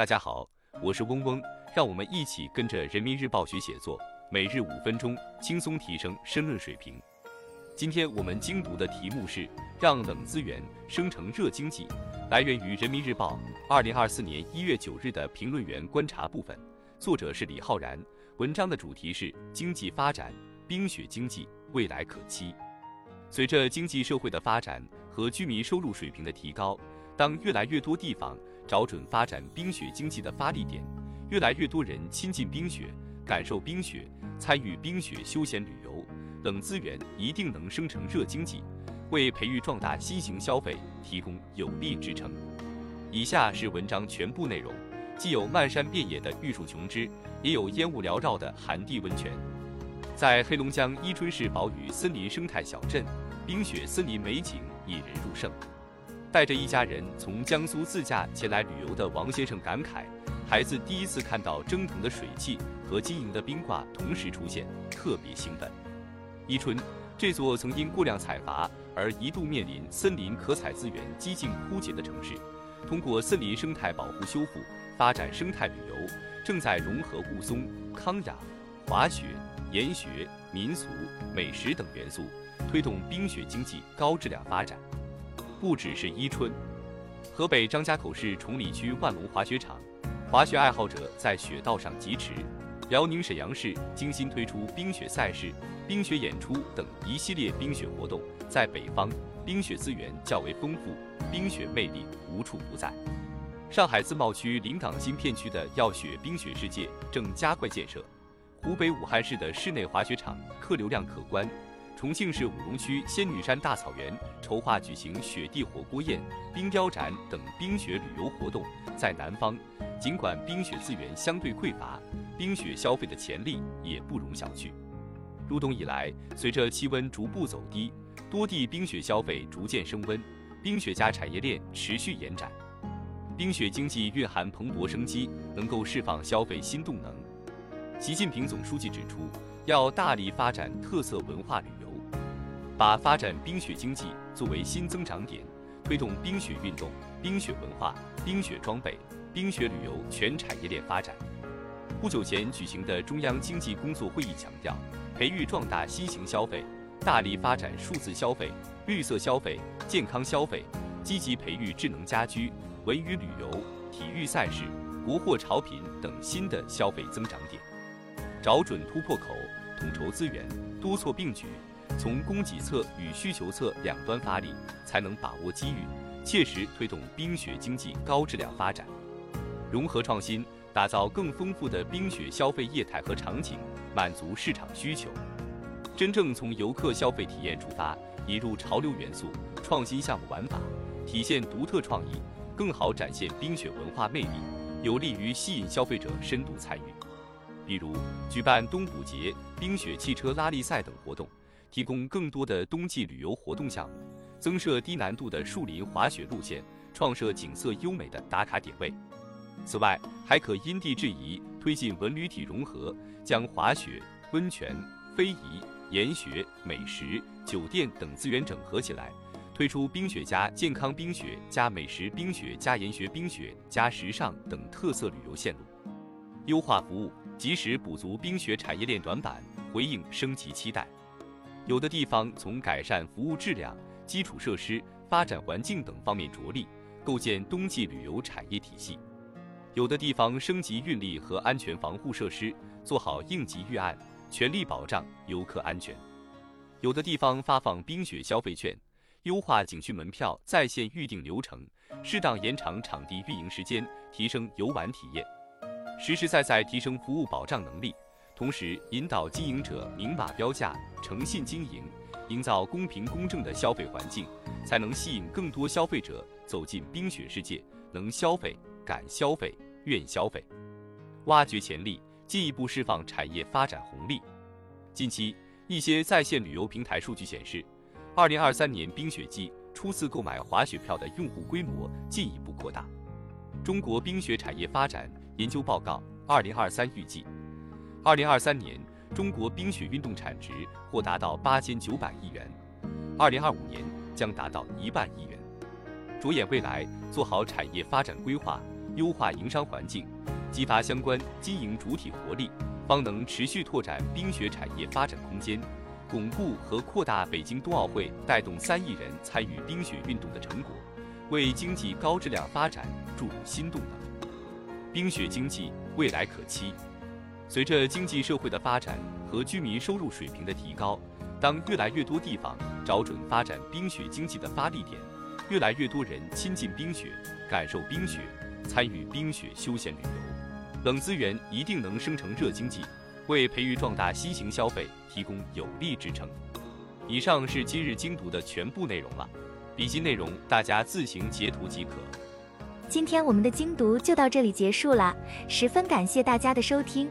大家好，我是嗡嗡，让我们一起跟着人民日报学写作，每日五分钟，轻松提升申论水平。今天我们精读的题目是“让冷资源生成热经济”，来源于人民日报二零二四年一月九日的评论员观察部分，作者是李浩然。文章的主题是经济发展，冰雪经济未来可期。随着经济社会的发展和居民收入水平的提高，当越来越多地方找准发展冰雪经济的发力点，越来越多人亲近冰雪、感受冰雪、参与冰雪休闲旅游，冷资源一定能生成热经济，为培育壮大新型消费提供有力支撑。以下是文章全部内容，既有漫山遍野的玉树琼枝，也有烟雾缭绕的寒地温泉。在黑龙江伊春市宝屿森林生态小镇，冰雪森林美景引人入胜。带着一家人从江苏自驾前来旅游的王先生感慨：“孩子第一次看到蒸腾的水汽和晶莹的冰挂同时出现，特别兴奋。”伊春这座曾因过量采伐而一度面临森林可采资源几近枯竭的城市，通过森林生态保护修复、发展生态旅游，正在融合雾凇、康养、滑雪、研学、民俗、美食等元素，推动冰雪经济高质量发展。不只是伊春，河北张家口市崇礼区万龙滑雪场，滑雪爱好者在雪道上疾驰；辽宁沈阳市精心推出冰雪赛事、冰雪演出等一系列冰雪活动。在北方，冰雪资源较为丰富，冰雪魅力无处不在。上海自贸区临港新片区的耀雪冰雪世界正加快建设，湖北武汉市的室内滑雪场客流量可观。重庆市武隆区仙女山大草原筹划举行雪地火锅宴、冰雕展等冰雪旅游活动。在南方，尽管冰雪资源相对匮乏，冰雪消费的潜力也不容小觑。入冬以来，随着气温逐步走低，多地冰雪消费逐渐升温，冰雪加产业链持续延展，冰雪经济蕴含蓬勃生机，能够释放消费新动能。习近平总书记指出，要大力发展特色文化旅游。把发展冰雪经济作为新增长点，推动冰雪运动、冰雪文化、冰雪装备、冰雪旅游全产业链发展。不久前举行的中央经济工作会议强调，培育壮大新型消费，大力发展数字消费、绿色消费、健康消费，积极培育智能家居、文娱旅游、体育赛事、国货潮品等新的消费增长点，找准突破口，统筹资源，多措并举。从供给侧与需求侧两端发力，才能把握机遇，切实推动冰雪经济高质量发展。融合创新，打造更丰富的冰雪消费业态和场景，满足市场需求。真正从游客消费体验出发，引入潮流元素、创新项目玩法，体现独特创意，更好展现冰雪文化魅力，有利于吸引消费者深度参与。比如，举办冬捕节、冰雪汽车拉力赛等活动。提供更多的冬季旅游活动项目，增设低难度的树林滑雪路线，创设景色优美的打卡点位。此外，还可因地制宜推进文旅体融合，将滑雪、温泉、非遗、研学、美食、酒店等资源整合起来，推出冰雪加健康冰雪加美食冰雪加研学冰雪加时尚等特色旅游线路，优化服务，及时补足冰雪产业链短板，回应升级期待。有的地方从改善服务质量、基础设施、发展环境等方面着力，构建冬季旅游产业体系；有的地方升级运力和安全防护设施，做好应急预案，全力保障游客安全；有的地方发放冰雪消费券，优化景区门票在线预订流程，适当延长场地运营时间，提升游玩体验，实实在在提升服务保障能力。同时，引导经营者明码标价、诚信经营，营造公平公正的消费环境，才能吸引更多消费者走进冰雪世界，能消费、敢消费、愿消费，挖掘潜力，进一步释放产业发展红利。近期，一些在线旅游平台数据显示，二零二三年冰雪季初次购买滑雪票的用户规模进一步扩大。中国冰雪产业发展研究报告二零二三预计。二零二三年，中国冰雪运动产值或达到八千九百亿元，二零二五年将达到一万亿元。着眼未来，做好产业发展规划，优化营商环境，激发相关经营主体活力，方能持续拓展冰雪产业发展空间，巩固和扩大北京冬奥会带动三亿人参与冰雪运动的成果，为经济高质量发展注入新动能。冰雪经济未来可期。随着经济社会的发展和居民收入水平的提高，当越来越多地方找准发展冰雪经济的发力点，越来越多人亲近冰雪，感受冰雪，参与冰雪休闲旅游，冷资源一定能生成热经济，为培育壮大新型消费提供有力支撑。以上是今日精读的全部内容了，笔记内容大家自行截图即可。今天我们的精读就到这里结束了，十分感谢大家的收听。